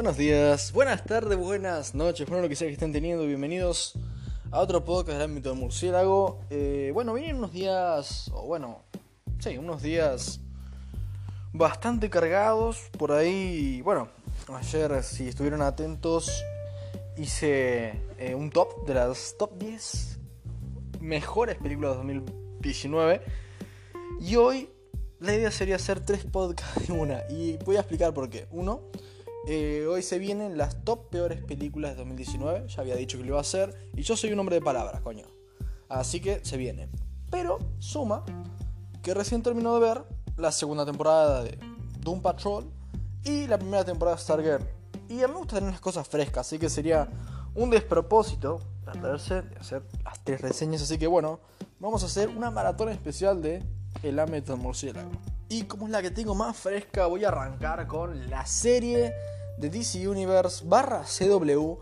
Buenos días, buenas tardes, buenas noches, bueno lo que sea que estén teniendo, bienvenidos a otro podcast del ámbito del murciélago. Eh, bueno, vienen unos días, o bueno, sí, unos días bastante cargados por ahí. Bueno, ayer, si estuvieron atentos, hice eh, un top de las top 10 mejores películas de 2019. Y hoy la idea sería hacer tres podcasts de una. Y voy a explicar por qué. Uno, eh, hoy se vienen las top peores películas de 2019. Ya había dicho que lo iba a hacer. Y yo soy un hombre de palabras, coño. Así que se viene. Pero suma que recién terminó de ver la segunda temporada de Doom Patrol y la primera temporada de Stargirl. Y a mí me gusta tener las cosas frescas, así que sería un despropósito tratarse de hacer las tres reseñas. Así que bueno, vamos a hacer una maratón especial de El ámbito del. Y como es la que tengo más fresca, voy a arrancar con la serie de DC Universe barra CW.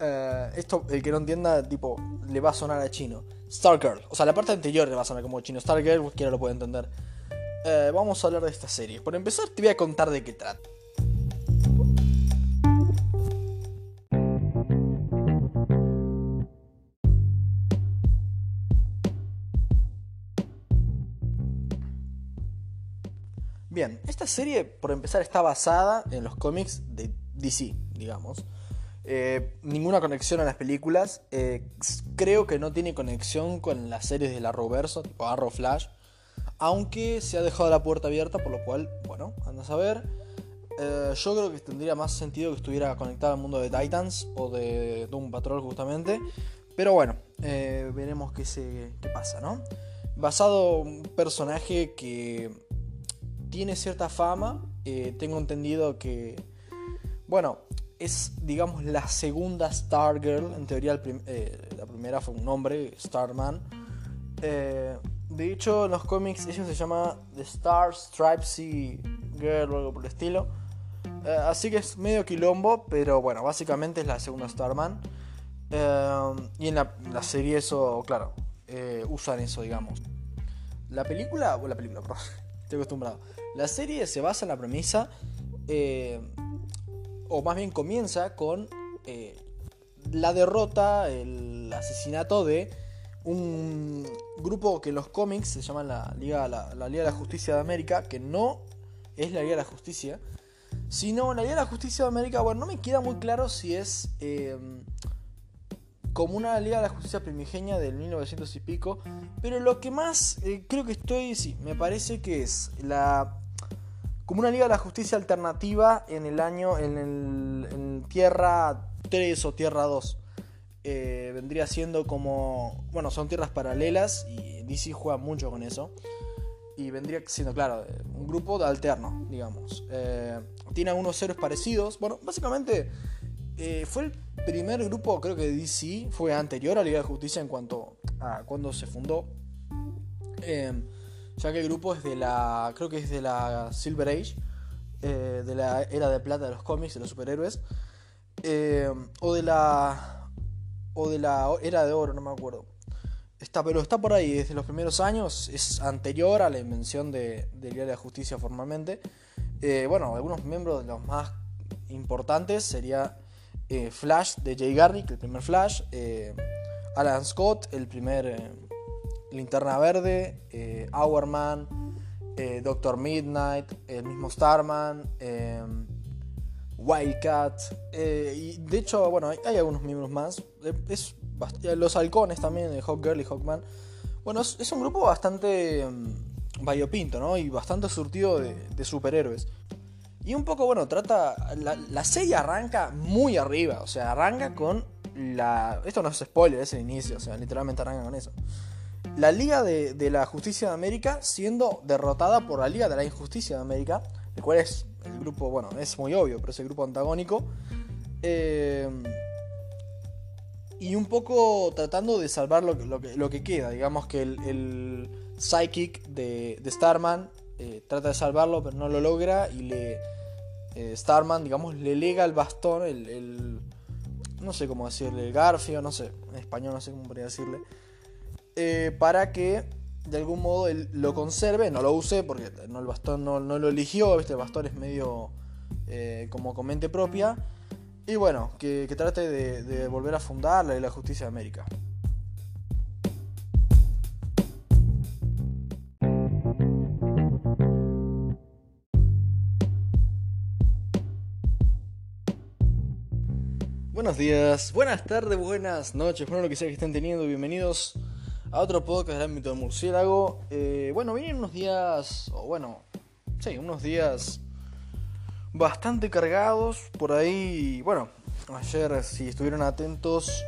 Eh, esto, el que no entienda, tipo, le va a sonar a chino. Stargirl. O sea, la parte anterior le va a sonar como chino. Stargirl, cualquiera lo puede entender. Eh, vamos a hablar de esta serie. Por empezar, te voy a contar de qué trata. Bien, esta serie, por empezar, está basada en los cómics de DC, digamos. Eh, ninguna conexión a las películas. Eh, creo que no tiene conexión con las series del Arrowverso, tipo Arrow Flash. Aunque se ha dejado la puerta abierta, por lo cual, bueno, andas a ver. Eh, yo creo que tendría más sentido que estuviera conectada al mundo de Titans o de Doom Patrol, justamente. Pero bueno, veremos qué, se, qué pasa, ¿no? Basado en un personaje que tiene cierta fama. Eh, tengo entendido que, bueno, es, digamos, la segunda Stargirl. En teoría, eh, la primera fue un hombre, Starman. Eh, de hecho, en los cómics ella se llama The Star Stripesy Girl o algo por el estilo. así que es medio quilombo, pero bueno, básicamente es la segunda Starman. y en la, la, serie eso, claro, usan eso, digamos. La película, o la película, perdón, estoy acostumbrado. La serie se basa en la premisa, eh, o más bien comienza con eh, la derrota, el asesinato de un grupo que en los cómics se llama la Liga, la, Liga de la Justicia de América, que no es la Liga de la Justicia, sino la Liga de la Justicia de América, bueno, no me queda muy claro si es eh, como una Liga de la Justicia primigenia del 1900 y pico, pero lo que más creo que estoy, sí, me parece que es la como una Liga de la Justicia alternativa en el año, en, el, Tierra 3 o Tierra 2. Eh, vendría siendo como, bueno, son tierras paralelas y DC juega mucho con eso. Y vendría siendo, claro, un grupo de alterno, digamos. Eh, tiene algunos héroes parecidos. Bueno, básicamente eh, fue el primer grupo, creo que de DC, fue anterior a Liga de Justicia en cuanto a cuando se fundó ya que el grupo es de la, creo que es de la Silver Age, eh, de la era de plata de los cómics, de los superhéroes, eh, o de la, o de la era de oro, no me acuerdo. Está, pero está por ahí desde los primeros años, es anterior a la invención de, del Día de Justicia formalmente. Eh, bueno, algunos miembros de los más importantes sería Flash de Jay Garrick, el primer Flash, Alan Scott, el primer Linterna Verde, eh, Hourman, eh, Doctor Midnight, el mismo Starman, eh, Wildcat. y de hecho, bueno, hay, algunos miembros más. Es, los halcones también, Hawkgirl y Hawkman. Bueno, es, un grupo bastante um, variopinto, ¿no? Y bastante surtido de, superhéroes. Y un poco, bueno, trata. La, serie arranca muy arriba. O sea, arranca con la. Esto no es spoiler, es el inicio. O sea, literalmente arranca con eso la Liga de, la Justicia de América siendo derrotada por la Liga de la Injusticia de América, el cual es el grupo, bueno, es muy obvio, pero es el grupo antagónico. Eh, y un poco tratando de salvar lo, lo, que, queda. Digamos que el, Psychic de, Starman eh, trata de salvarlo, pero no lo logra. Y le. Eh, Starman, digamos, le lega el bastón, el, No sé cómo decirle, el garfio, no sé. En español no sé cómo podría decirle eh, para que de algún modo él lo conserve, no lo use porque no, el bastón no, lo eligió, el bastón es medio como con mente propia. Y bueno, que, trate de, de volver a fundar la, la justicia de América. Buenos días, buenas tardes, buenas noches, bueno lo que sea que estén teniendo, bienvenidos a otro podcast del ámbito del murciélago. Eh, bueno, vienen unos días, o bueno, sí, unos días bastante cargados por ahí. Bueno, ayer, si estuvieron atentos,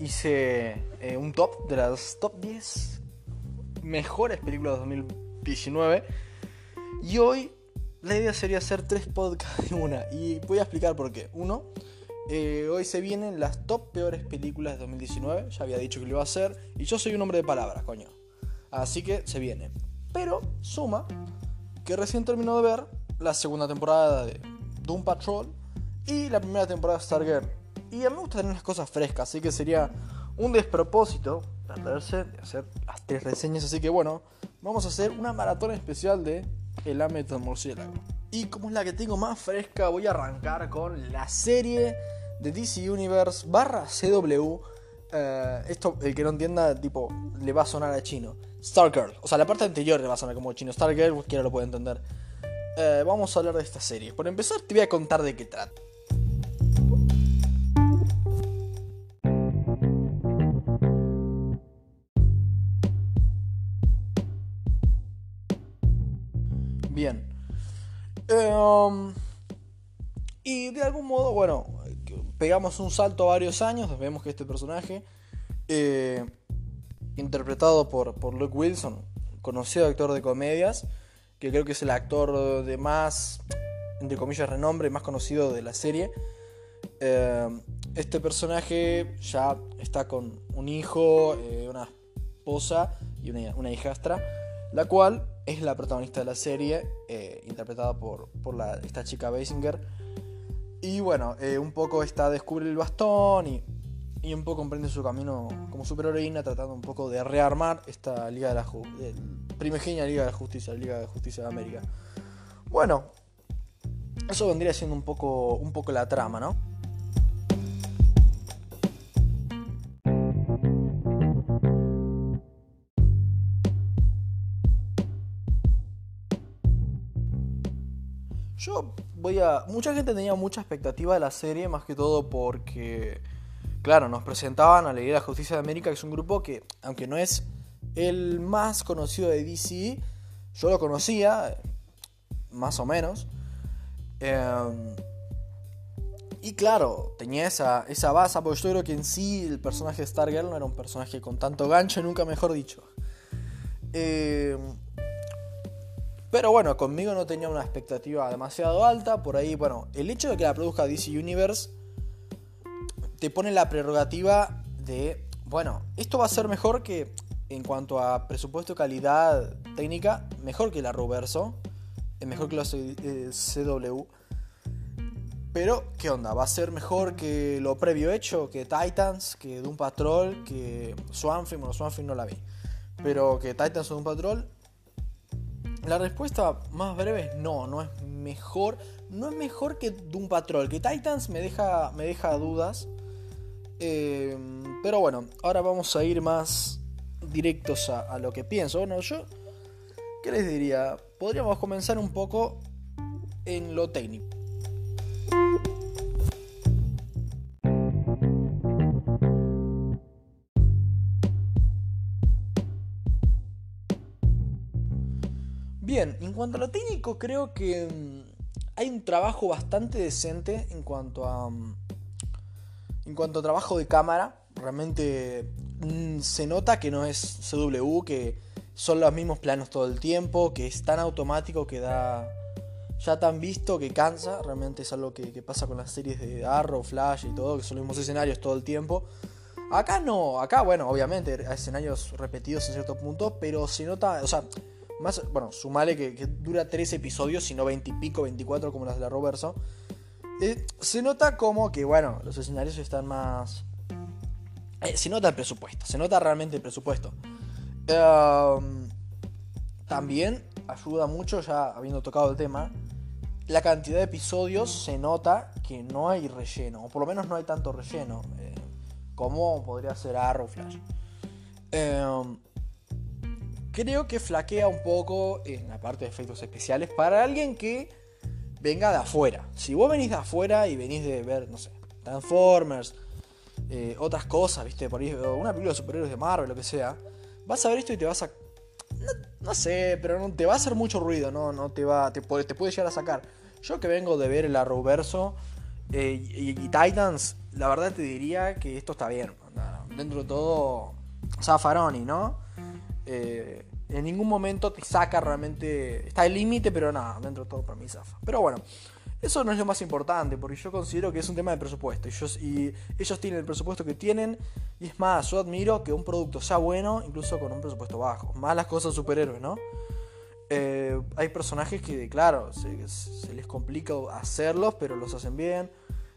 hice eh, un top de las top 10 mejores películas de 2019. Y hoy la idea sería hacer tres podcasts de una. Y voy a explicar por qué. Uno, eh, hoy se vienen las top peores películas de 2019. Ya había dicho que lo iba a hacer. Y yo soy un hombre de palabras, coño. Así que se viene. Pero suma que recién terminó de ver la segunda temporada de Doom Patrol y la primera temporada de Stargirl. Y a mí me gusta tener las cosas frescas, así que sería un despropósito perderse de hacer las tres reseñas. Así que bueno, vamos a hacer una maratón especial de El ámbito del murciélago. Y como es la que tengo más fresca, voy a arrancar con la serie de DC Universe barra CW. Eh, esto, el que no entienda, tipo, le va a sonar a chino. Stargirl. O sea, la parte anterior le va a sonar como chino. Stargirl, cualquiera lo puede entender. Eh, vamos a hablar de esta serie. Por empezar, te voy a contar de qué trata. Bien. Em, y de algún modo, bueno, pegamos un salto a varios años. Vemos que este personaje, eh, interpretado por, por Luke Wilson, conocido actor de comedias, que creo que es el actor de más, entre comillas, renombre, más conocido de la serie. Eh, este personaje ya está con un hijo, eh, una esposa y una, hijastra, la cual es la protagonista de la serie, interpretada por, esta chica Basinger. Y bueno, un poco está descubre el bastón y, y, un poco emprende su camino como superheroína, tratando un poco de rearmar esta Liga de la, primigenia Liga de Justicia, Liga de Justicia de América. Bueno, eso vendría siendo un poco, un poco la trama, ¿no? Yo voy a... Mucha gente tenía mucha expectativa de la serie, más que todo porque, claro, nos presentaban a la Liga de Justicia de América, que es un grupo que, aunque no es el más conocido de DC, yo lo conocía, más o menos. Em, y claro, tenía esa, esa base, porque yo creo que en sí el personaje de Stargirl no era un personaje con tanto gancho, nunca mejor dicho. Em, pero bueno, conmigo no tenía una expectativa demasiado alta. Por ahí, bueno, el hecho de que la produzca DC Universe te pone la prerrogativa de, bueno, esto va a ser mejor que en cuanto a presupuesto calidad técnica, mejor que la Ruverso, es mejor que la CW. Pero, ¿qué onda? ¿Va a ser mejor que lo previo hecho? ¿Que Titans? ¿Que Doom Patrol? ¿Que Swanfin? Bueno, Swanfin no la vi. Pero que Titans o Doom Patrol. La respuesta más breve es no, no es mejor. No es mejor que Doom Patrol. Que Titans me deja, me deja dudas. Eh, pero bueno, ahora vamos a ir más directos a, lo que pienso. Bueno, yo, ¿qué les diría? Podríamos comenzar un poco en lo técnico. En cuanto a lo técnico, creo que mm, hay un trabajo bastante decente en cuanto a. Mm, en cuanto a trabajo de cámara. Realmente Mm, se nota que no es CW, que son los mismos planos todo el tiempo, que es tan automático que da ya tan visto que cansa. Realmente es algo que, pasa con las series de Arrow, Flash y todo, que son los mismos escenarios todo el tiempo. Acá no, acá bueno, obviamente hay escenarios repetidos en cierto punto, pero se nota, o sea, más, bueno, sumale que, dura 3 episodios, sino 20 y pico, 24 como las de la Roverso. Eh, se nota como que, bueno, los escenarios están más eh, se nota el presupuesto, se nota realmente el presupuesto. Em, también ayuda mucho, ya habiendo tocado el tema, la cantidad de episodios se nota que no hay relleno, o por lo menos no hay tanto relleno, eh, como podría ser Arrow Flash. Em, creo que flaquea un poco en la parte de efectos especiales para alguien que venga de afuera. Si vos venís de afuera y venís de ver, no sé, Transformers, eh, otras cosas, viste, por ahí, una película de superhéroes de Marvel, lo que sea, vas a ver esto y te vas a. No, sé, pero no, te va a hacer mucho ruido, no, no te va. Te te puede llegar a sacar. Yo que vengo de ver el Arrowverso eh, y, Titans, la verdad te diría que esto está bien. Dentro de todo, Zafaroni, ¿no? Eh, en ningún momento te saca realmente. Está el límite, pero nada, dentro de todo para mí zafa. Pero bueno, eso no es lo más importante, porque yo considero que es un tema de presupuesto. Y, ellos tienen el presupuesto que tienen. Y es más, yo admiro que un producto sea bueno, incluso con un presupuesto bajo. Más las cosas superhéroes, ¿no? Eh, hay personajes que, claro, se, les complica hacerlos, pero los hacen bien.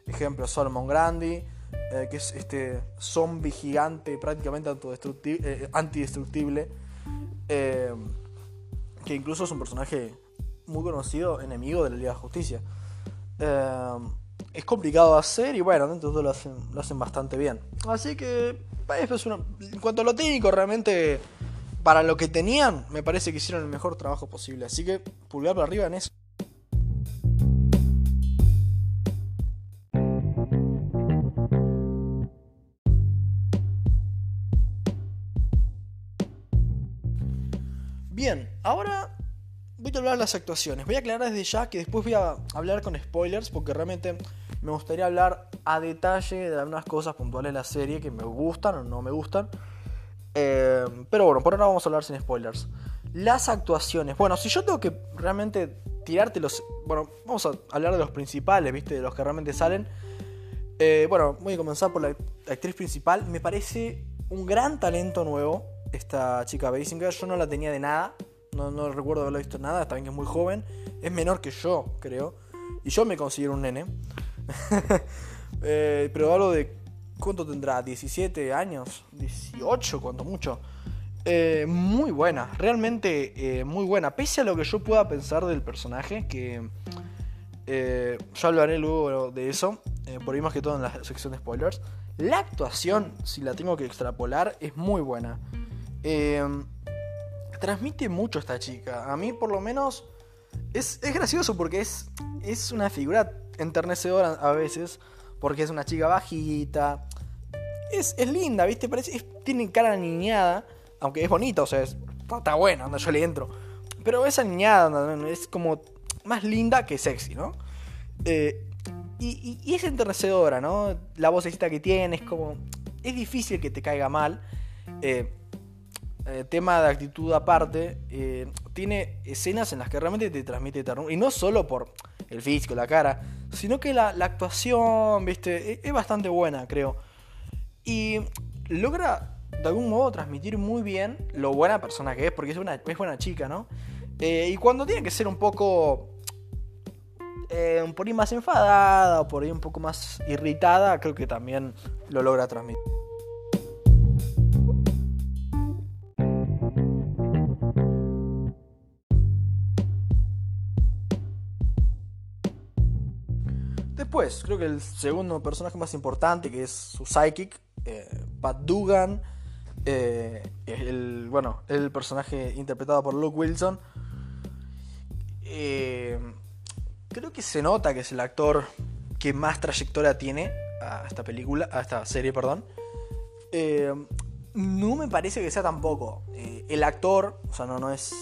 Ejemplo, Solomon Grandi, eh, que es este zombie gigante prácticamente eh, antidestructible. que incluso es un personaje muy conocido, enemigo de la Liga de Justicia. es complicado de hacer y bueno, todo lo hacen, lo hacen bastante bien. Así que, en cuanto a lo técnico, realmente para lo que tenían, me parece que hicieron el mejor trabajo posible. Así que pulgar para arriba en eso. Bien, ahora voy a hablar de las actuaciones. Voy a aclarar desde ya que después voy a hablar con spoilers porque realmente me gustaría hablar a detalle de algunas cosas puntuales de la serie que me gustan o no me gustan. Eh, pero bueno, por ahora vamos a hablar sin spoilers. Las actuaciones. Bueno, si yo tengo que realmente tirarte los. Bueno, vamos a hablar de los principales, ¿viste? De los que realmente salen. Eh, bueno, voy a comenzar por la actriz principal. Me parece un gran talento nuevo. Esta chica Basinger. Yo no la tenía de nada. No, no recuerdo haberla visto nada. También que es muy joven. Es menor que yo, creo. Y yo me considero un nene. eh, pero hablo de ¿Cuánto tendrá? ¿17 años? ¿18? Cuanto mucho. Eh, muy buena, realmente eh, muy buena. Pese a lo que yo pueda pensar del personaje, que yo hablaré luego de eso, por ahí más que todo en la sección de spoilers. La actuación, si la tengo que extrapolar, es muy buena. Transmite mucho esta chica. A mí, por lo menos, es, es gracioso porque es, es una figura enternecedora a veces porque es una chica bajita. Es, linda, ¿viste? Parece, tiene cara niñada, aunque es bonita, o sea, está, buena, yo le entro. Pero esa niñada es como más linda que sexy, ¿no? Eh, y, es enternecedora, ¿no? La vocecita que tiene es como... Es difícil que te caiga mal. Eh, eh, tema de actitud aparte, tiene escenas en las que realmente te transmite ternura. Y no solo por el físico, la cara, sino que la, actuación, viste, e, es, bastante buena, creo. Y logra de algún modo transmitir muy bien lo buena persona que es, porque es una es buena chica, ¿no? Eh, y cuando tiene que ser un poco. Eh, por ahí más enfadada, o por ahí un poco más irritada, creo que también lo logra transmitir. Después, creo que el segundo personaje más importante, que es su psychic, eh, Pat Dugan, eh, el, bueno, el personaje interpretado por Luke Wilson. Eh, creo que se nota que es el actor que más trayectoria tiene a esta película, a esta serie, perdón. no me parece que sea tampoco. el actor, o sea, no, no es.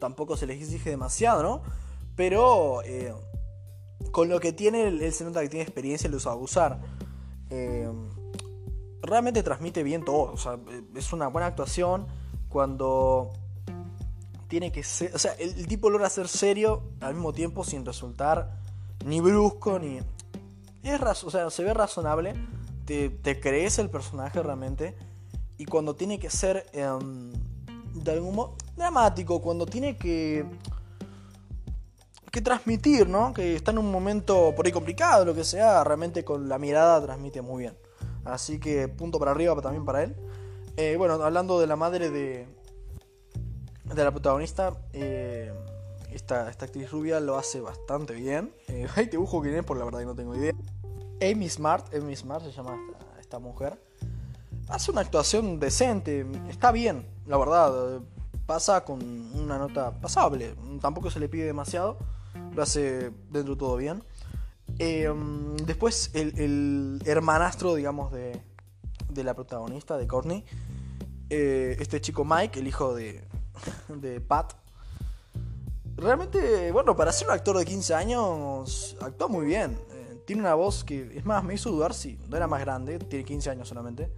tampoco se le exige demasiado, ¿no? Pero con lo que tiene, él, se nota que tiene experiencia y lo sabe usar. Eh, realmente transmite bien todo. O sea, es una buena actuación cuando tiene que ser. O sea, el, tipo logra ser serio al mismo tiempo sin resultar ni brusco ni. Es o sea, se ve razonable. Te, crees el personaje realmente. Y cuando tiene que ser em, de algún modo dramático, cuando tiene que que transmitir, ¿no? Que está en un momento por ahí complicado, lo que sea, realmente con la mirada transmite muy bien. Así que punto para arriba también para él. Eh, bueno, hablando de la madre de, de la protagonista, eh, esta, esta actriz rubia lo hace bastante bien. Eh, ahí te busco quién es, por la verdad que no tengo idea. Amy Smart, Amy Smart se llama esta mujer. Hace una actuación decente, está bien, la verdad. Pasa con una nota pasable, tampoco se le pide demasiado, lo hace dentro de todo bien. Eh, después el, hermanastro, digamos, de, la protagonista, de Courtney. Eh, este chico Mike, el hijo de, Pat. Realmente, bueno, para ser un actor de 15 años, actúa muy bien. Eh, tiene una voz que, es más, me hizo dudar si era más grande, tiene 15 años solamente.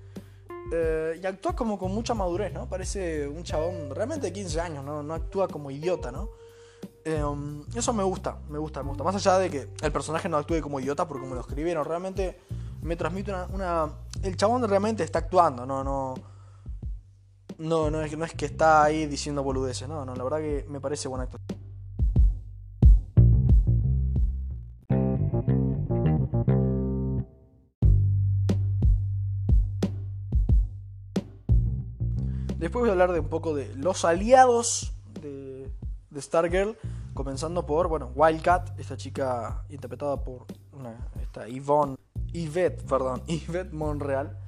Eh, y actúa como con mucha madurez, ¿no? Parece un chabón realmente de 15 años, ¿no? No actúa como idiota, ¿no? Eh, eso me gusta, me gusta, me gusta. Más allá de que el personaje no actúe como idiota por como lo escribieron, realmente me transmite una, El chabón realmente está actuando, no, no. No, no es, no es que está ahí diciendo boludeces, no, no, la verdad que me parece buen actor. Después voy a hablar de un poco de los aliados de, Stargirl Comenzando por, bueno, Wildcat, esta chica interpretada por esta Yvonne, Yvette, perdón, Yvette Monreal.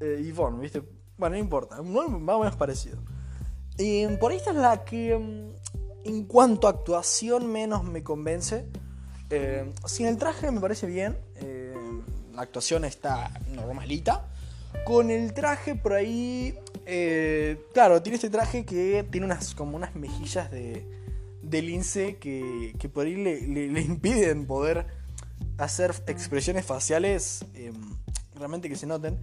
Eh, Yvonne, ¿viste? Bueno, no importa, más o menos parecido. Y por esta es la que, mm, en cuanto a actuación, menos me convence. Eh, sin el traje me parece bien, eh, la actuación está normalita. Con el traje por ahí, eh, claro, tiene este traje que tiene unas como unas mejillas de, de lince que, que por ahí le, impiden poder hacer expresiones faciales eh, realmente que se noten.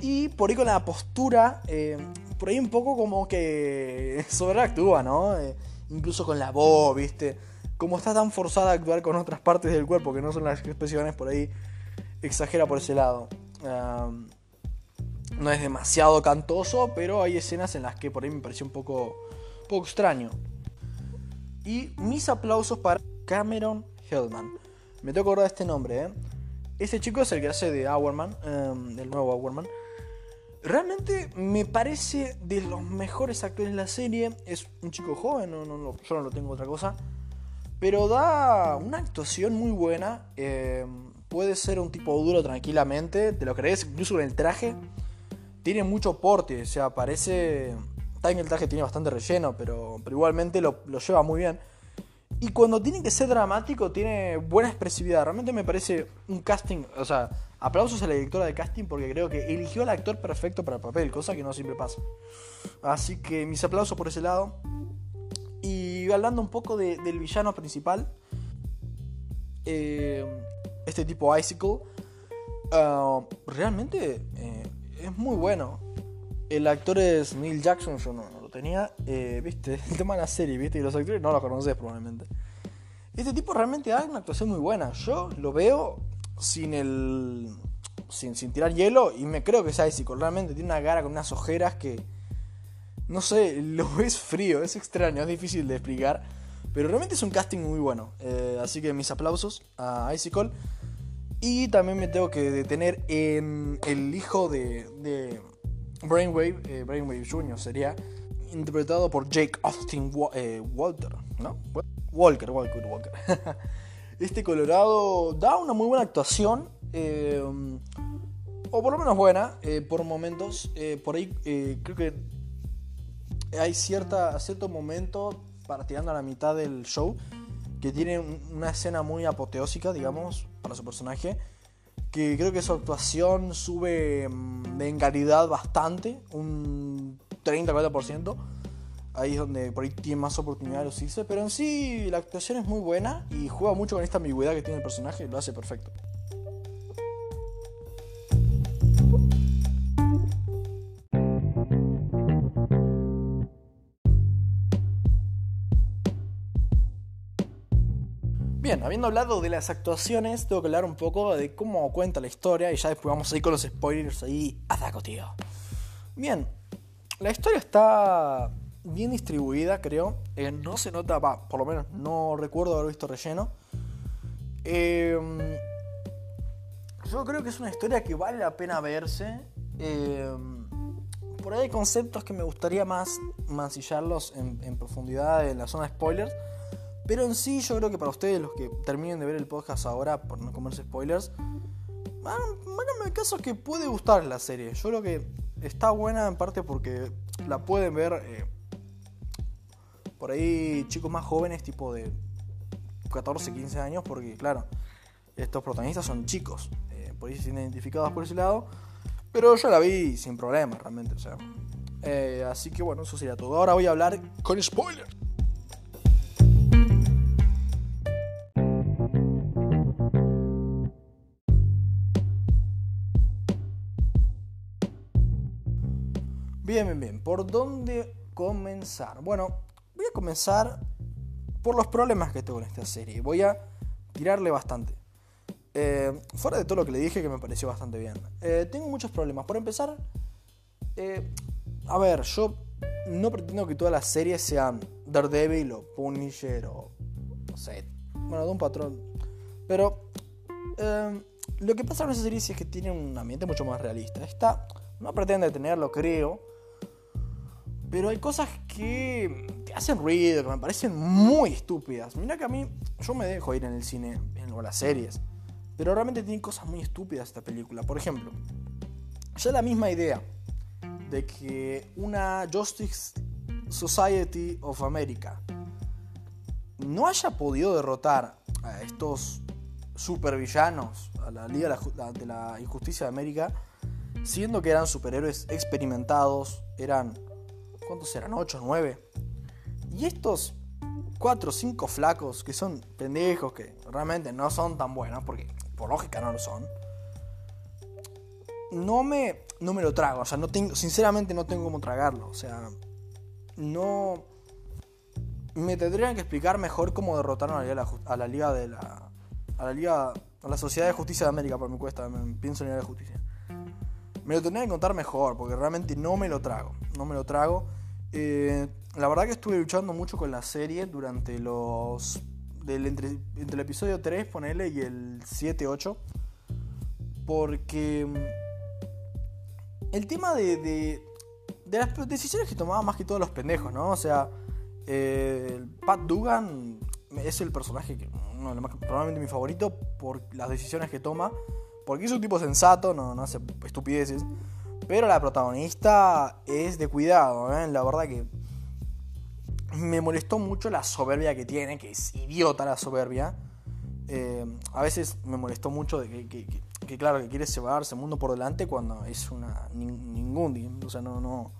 Y por ahí con la postura, eh, por ahí un poco como que sobreactúa, ¿no? Eh, incluso con la voz, ¿viste? Como está tan forzada a actuar con otras partes del cuerpo que no son las expresiones, por ahí exagera por ese lado. No es demasiado cantoso, pero hay escenas en las que por ahí me pareció un poco, poco extraño. Y mis aplausos para Cameron Hellman. Me tengo que acordar de este nombre, ¿eh? Este chico es el que hace de Hourman, el nuevo Hourman. Realmente me parece de los mejores actores de la serie. Es un chico joven, no, no, yo no lo tengo otra cosa. Pero da una actuación muy buena. Eh, puede ser un tipo duro tranquilamente, te lo crees, incluso en el traje. Tiene mucho porte, o sea, parece Está el traje tiene bastante relleno, pero, pero igualmente lo, lleva muy bien. Y cuando tiene que ser dramático, tiene buena expresividad. Realmente me parece un casting. O sea, aplausos a la directora de casting porque creo que eligió al actor perfecto para el papel, cosa que no siempre pasa. Así que mis aplausos por ese lado. Y hablando un poco del villano principal, eh, este tipo Icicle, uh, realmente eh, es muy bueno. El actor es Neil Jackson, yo no, lo tenía. Eh, viste, el tema de la serie, viste, y los actores no lo conoces probablemente. Este tipo realmente da una actuación muy buena. Yo lo veo sin el. sin, tirar hielo y me creo que es Icicle. Realmente tiene una cara con unas ojeras que. No sé, lo ves frío, es extraño, es difícil de explicar. Pero realmente es un casting muy bueno. Eh, así que mis aplausos a Icicle. Y también me tengo que detener en el hijo de Brainwave, eh, Brainwave Jr. sería interpretado por Jake Austin eh, Walter, ¿no? Walker, Walker, Walker. este Colorado da una muy buena actuación, eh, o por lo menos buena, por momentos. por ahí creo que hay cierta, cierto momento, para tirando a la mitad del show, que tiene una escena muy apoteósica, digamos, para su personaje que creo que su actuación sube mm, en calidad bastante, un 30-40%. Ahí es donde por ahí tiene más oportunidad de lucirse. Pero en sí la actuación es muy buena y juega mucho con esta ambigüedad que tiene el personaje lo hace perfecto. Bien, habiendo hablado de las actuaciones, tengo que hablar un poco de cómo cuenta la historia y ya después vamos a ir con los spoilers ahí a tío. Bien, la historia está bien distribuida, creo. Eh, no se nota, va, por lo menos no recuerdo haber visto relleno. Em, yo creo que es una historia que vale la pena verse. Em, por ahí hay conceptos que me gustaría más mancillarlos en, en profundidad en la zona de spoilers. Pero en sí, yo creo que para ustedes, los que terminen de ver el podcast ahora, por no comerse spoilers, háganme caso que puede gustar la serie. Yo creo que está buena en parte porque la pueden ver eh, por ahí chicos más jóvenes, tipo de 14, 15 años, porque claro, estos protagonistas son chicos, eh, por ahí se sienten identificados por ese lado. Pero yo la vi sin problema, realmente, o sea. Eh, así que bueno, eso sería todo. Ahora voy a hablar con spoilers. Bien, bien, bien. ¿Por dónde comenzar? Bueno, voy a comenzar por los problemas que tengo en esta serie. Voy a tirarle bastante. Eh, fuera de todo lo que le dije, que me pareció bastante bien. Eh, tengo muchos problemas. Por empezar, eh, a ver, yo no pretendo que todas las series sean Daredevil o Punisher o. No sé. Bueno, de un patrón. Pero. lo que pasa con esa serie es que tiene un ambiente mucho más realista. Esta no pretende tenerlo, creo. Pero hay cosas que te hacen ruido, que me parecen muy estúpidas. Mira que a mí, yo me dejo ir en el cine, en las series. Pero realmente tiene cosas muy estúpidas esta película. Por ejemplo, ya la misma idea de que una Justice Society of America no haya podido derrotar a estos supervillanos, a la Liga de la Injusticia de América, siendo que eran superhéroes experimentados, eran ¿Cuántos eran? ¿8, 9? Y estos 4 o 5 flacos que son pendejos, que realmente no son tan buenos, porque por lógica no lo son. No me, no me lo trago, o sea, no tengo, sinceramente no tengo cómo tragarlo, o sea, no... Me tendrían que explicar mejor cómo derrotaron a la Liga, a la Liga de la... A la Liga... A la Sociedad de Justicia de América, por mi cuesta, pienso en la Liga de Justicia. Me lo tendrían que contar mejor, porque realmente no me lo trago. No me lo trago. Eh, la verdad que estuve luchando mucho con la serie durante los. Del, entre, el episodio 3, ponele, y el 7, 8. Porque. Mm, el tema de, de, de las decisiones que tomaban más que todos los pendejos, ¿no? O sea, eh, Pat Dugan es el personaje que. probablemente mi favorito por las decisiones que toma. Porque es un tipo sensato, no, no hace estupideces. Pero la protagonista es de cuidado, ¿eh? La verdad que me molestó mucho la soberbia que tiene, que es idiota la soberbia. Eh, a veces me molestó mucho de que, claro, que quiere llevarse el mundo por delante cuando es una ningún, o sea, no.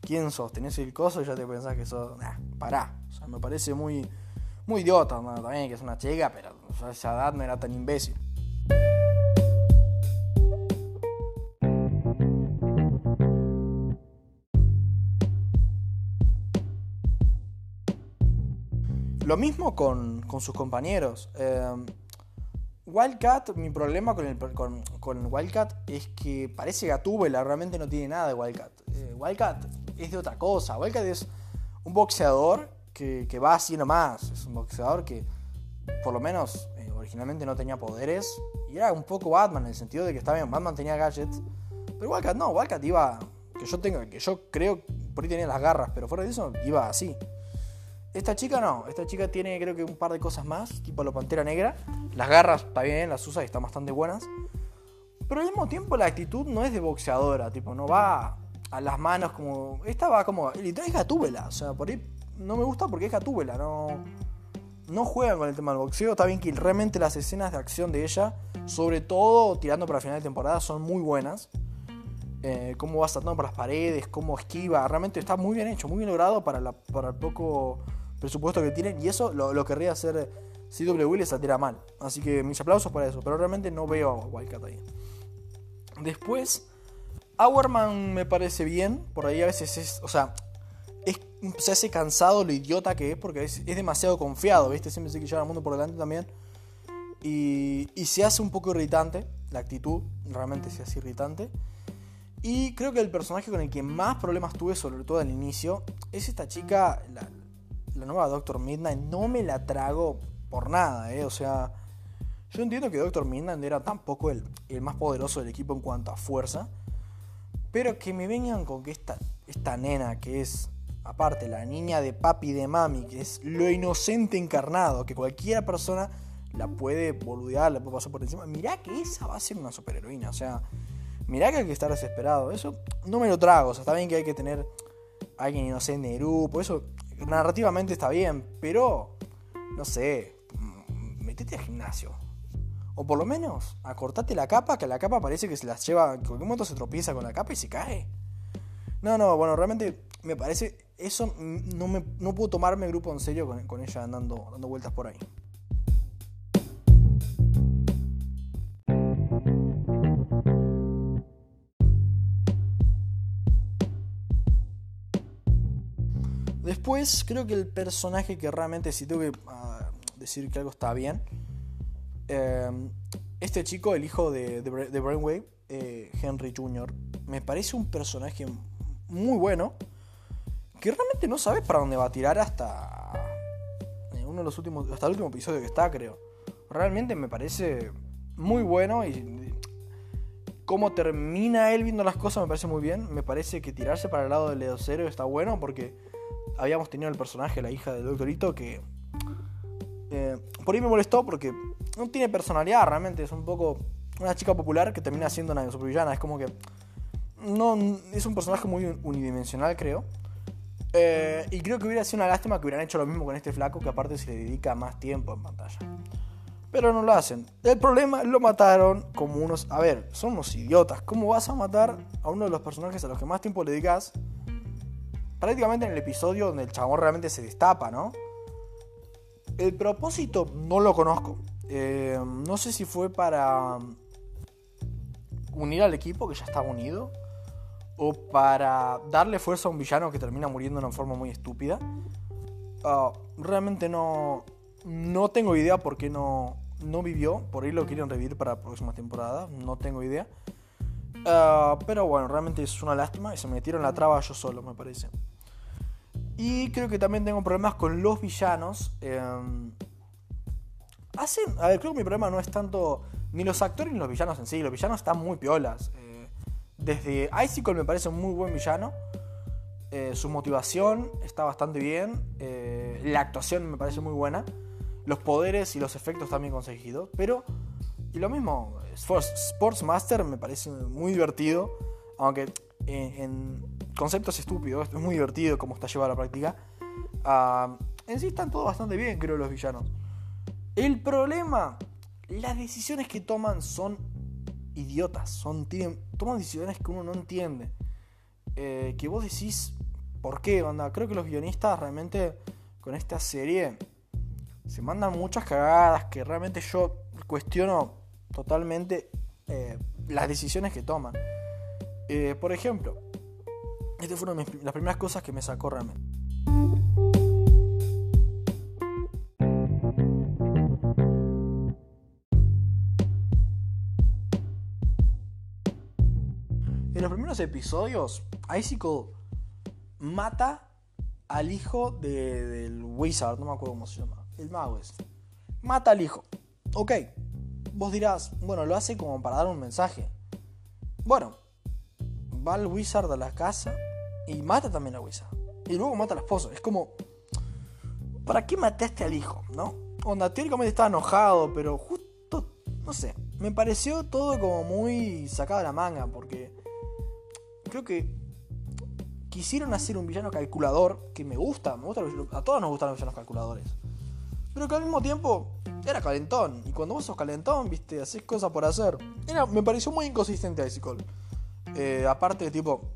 ¿Quién sos? Tenés el coso y ya te pensás que sos, nah, pará. O sea, me parece muy, muy idiota, también que es una chica, pero esa edad no era tan imbécil. Lo mismo con, sus compañeros. Eh, Wildcat, mi problema con, el, con, Wildcat es que parece Gatúbela, realmente no tiene nada de Wildcat. Eh, Wildcat es de otra cosa. Wildcat es un boxeador que, va así nomás. Es un boxeador que, por lo menos, eh, originalmente no tenía poderes. Y era un poco Batman en el sentido de que estaba bien, Batman tenía gadgets. Pero Wildcat no, Wildcat iba. Que yo tengo, que yo creo, por ahí tenía las garras, pero fuera de eso iba así. Esta chica no, esta chica tiene creo que un par de cosas más, tipo la pantera negra. Las garras está bien, las usa y están bastante buenas. Pero al mismo tiempo la actitud no es de boxeadora, tipo, no va a las manos como. Esta va como. Literal es gatúbela, o sea, por ahí no me gusta porque es gatúbela, no. No juegan con el tema del boxeo. Está bien que realmente las escenas de acción de ella, sobre todo tirando para final de temporada, son muy buenas. Eh, cómo va saltando por las paredes, cómo esquiva. Realmente está muy bien hecho, muy bien logrado para, para el poco presupuesto que tienen. Y eso lo, querría hacer CW y le saldría mal. Así que mis aplausos para eso. Pero realmente no veo a Wildcat ahí. Después, Hourman me parece bien. Por ahí a veces es. O sea, se hace cansado lo idiota que es porque es, demasiado confiado, ¿viste? Siempre se quiere llevar al mundo por delante también. Y, y, se hace un poco irritante. La actitud realmente se hace irritante. Y creo que el personaje con el que más problemas tuve, sobre todo al inicio, es esta chica, la, la nueva Doctor Midnight, no me la trago por nada, ¿eh? O sea, yo entiendo que Doctor Midnight era tampoco el, el más poderoso del equipo en cuanto a fuerza, pero que me vengan con que esta, esta nena que es aparte, la niña de papi de mami, que es lo inocente encarnado, que cualquier persona la puede boludear, la puede pasar por encima. Mirá que esa va a ser una superheroína, o sea, mirá que hay que estar desesperado. Eso no me lo trago, o sea, está bien que hay que tener alguien inocente en el grupo, eso narrativamente está bien, pero, no sé, metete al gimnasio. O por lo menos, acortate la capa, que la capa parece que se las lleva, en cualquier momento se tropieza con la capa y se cae. No, no, bueno, realmente me parece, eso no, me, no puedo tomarme el grupo en serio con, con ella andando, dando vueltas por ahí. Después, creo que el personaje que realmente, si tengo que ah, decir que algo está bien, em, este chico, el hijo de, Brainwave, eh, Henry Jr., me parece un personaje muy bueno, que realmente no sabes para dónde va a tirar hasta eh, uno de los últimos, hasta el último episodio que está, creo. Realmente me parece muy bueno y cómo termina él viendo las cosas me parece muy bien. Me parece que tirarse para el lado del Leo Cero está bueno porque habíamos tenido el personaje, la hija del doctorito, que eh, por ahí me molestó porque no tiene personalidad realmente, es un poco una chica popular que termina siendo una supervillana, es como que no es un personaje muy unidimensional, creo. Eh, y creo que hubiera sido una lástima que hubieran hecho lo mismo con este flaco, que aparte se le dedica más tiempo en pantalla. Pero no lo hacen. El problema lo mataron como unos. A ver, son unos idiotas. ¿Cómo vas a matar a uno de los personajes a los que más tiempo le dedicas? Prácticamente en el episodio donde el chabón realmente se destapa, ¿no? El propósito no lo conozco. Eh, no sé si fue para unir al equipo que ya estaba unido o para darle fuerza a un villano que termina muriendo de una forma muy estúpida. Ah, realmente no, no tengo idea por qué no, no vivió. Por ahí lo quieren revivir para la próxima temporada. No tengo idea. Ah, pero bueno, realmente es una lástima y se me metieron la traba yo solo, me parece. Y creo que también tengo problemas con los villanos. Em, hacen. A ver, creo que mi problema no es tanto ni los actores ni los villanos en sí. Los villanos están muy piolas. Eh, desde Icicle me parece un muy buen villano. Eh, su motivación está bastante bien. Eh, la actuación me parece muy buena. Los poderes y los efectos bien conseguidos. Pero, y lo mismo, Sportsmaster me parece muy divertido. Aunque en, estúpidos, es muy divertido como está llevado a la práctica. Ah, en sí están todos bastante bien, creo, los villanos. El problema, las decisiones que toman son idiotas, son, toman decisiones que uno no entiende. Eh, que vos decís, ¿por qué, banda? Creo que los guionistas realmente con esta serie se mandan muchas cagadas que realmente yo cuestiono totalmente eh, las decisiones que toman. Eh, por ejemplo, estas fueron las primeras cosas que me sacó realmente. En los primeros episodios, Icicle mata al hijo del Wizard, no me acuerdo cómo se llama, el mago es. Mata al hijo. Ok, vos dirás, bueno, lo hace como para dar un mensaje. Bueno, va al Wizard a la casa y mata también a Wizard. Y luego mata a la esposa. Es como, ¿para qué mataste al hijo? ¿No? Onda, teóricamente estaba enojado, pero justo, no sé, me pareció todo como muy sacado de la manga, porque creo que quisieron hacer un villano calculador, que me gusta, me gusta, a todos nos gustan los villanos calculadores. Pero que al mismo tiempo era calentón. Y cuando vos sos calentón, viste, haces cosas por hacer. Me pareció muy inconsistente a Icicle. Eh, aparte, tipo,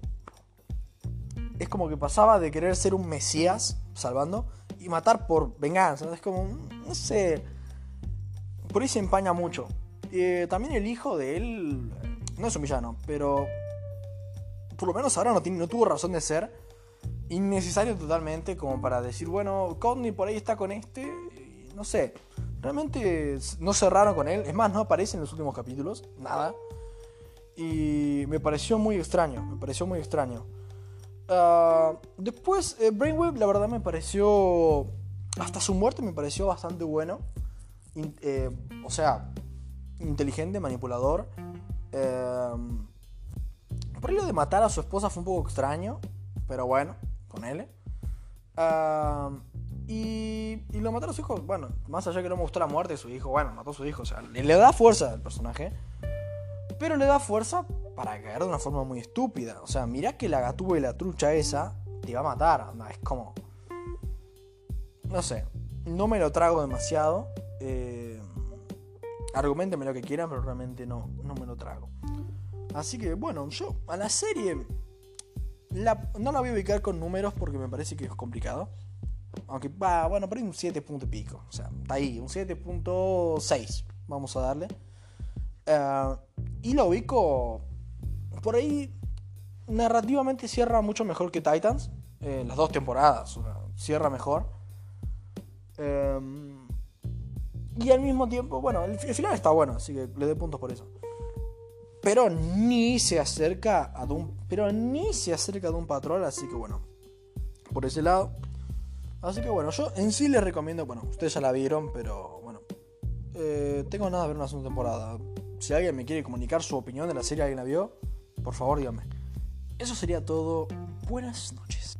es como que pasaba de querer ser un mesías salvando y matar por venganza. Es como, no sé, por ahí se empaña mucho. Eh, también el hijo de él no es un villano, pero por lo menos ahora no, no tuvo razón de ser. Innecesario totalmente como para decir, bueno, Codney por ahí está con este. No sé, realmente no cerraron con él. Es más, no aparece en los últimos capítulos, nada. Y me pareció muy extraño, me pareció muy extraño. Ah, después, eh, Brainwave, la verdad me pareció. Hasta su muerte me pareció bastante bueno. Eh, o sea, inteligente, manipulador. Eh, por lo de matar a su esposa fue un poco extraño. Pero bueno, con él. Ah, y, y lo mataron a su hijo. Bueno, más allá que no me gustó la muerte de su hijo, bueno, mató a su hijo. O sea, le, le da fuerza al personaje. Pero le da fuerza para caer de una forma muy estúpida. O sea, mirá que la gatúa y la trucha esa te va a matar. es como. No sé. No me lo trago demasiado. Eh, argumentenme lo que quieran, pero realmente no, no me lo trago. Así que bueno, yo a la serie la- no la voy a ubicar con números porque me parece que es complicado. Aunque va, bueno, por ahí un 7 punto y pico. O sea, está ahí, un 7.6. Vamos a darle. Eh, y lo ubico por ahí narrativamente cierra mucho mejor que Titans. eh, las dos temporadas. cierra mejor. Eh, y al mismo tiempo, bueno, el, final está bueno, así que le doy puntos por eso. Pero ni se acerca a Doom. Pero ni se acerca a Doom Patrol, así que bueno. Por ese lado. Así que bueno, yo en sí les recomiendo, bueno, ustedes ya la vieron, pero bueno. eh, tengo nada de ver una segunda temporada. Si alguien me quiere comunicar su opinión de la serie, alguien la vio, por favor díganme. Eso sería todo. Buenas noches.